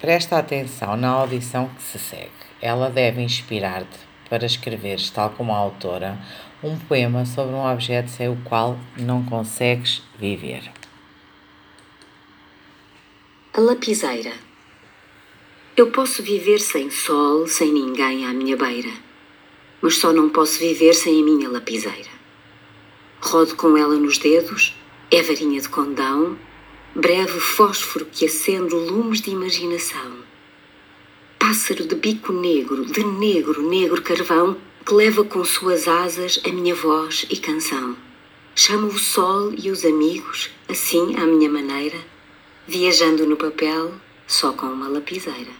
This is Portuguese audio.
Presta atenção na audição que se segue. Ela deve inspirar-te para escreveres, tal como a autora, um poema sobre um objeto sem o qual não consegues viver. A lapiseira. Eu posso viver sem sol, sem ninguém à minha beira, mas só não posso viver sem a minha lapiseira. Rodo com ela nos dedos, é varinha de condão, breve fósforo que acende lumes de imaginação. Pássaro de bico negro, de negro, negro carvão, que leva com suas asas a minha voz e canção. Chamo o sol e os amigos, assim à minha maneira, viajando no papel, só com uma lapiseira.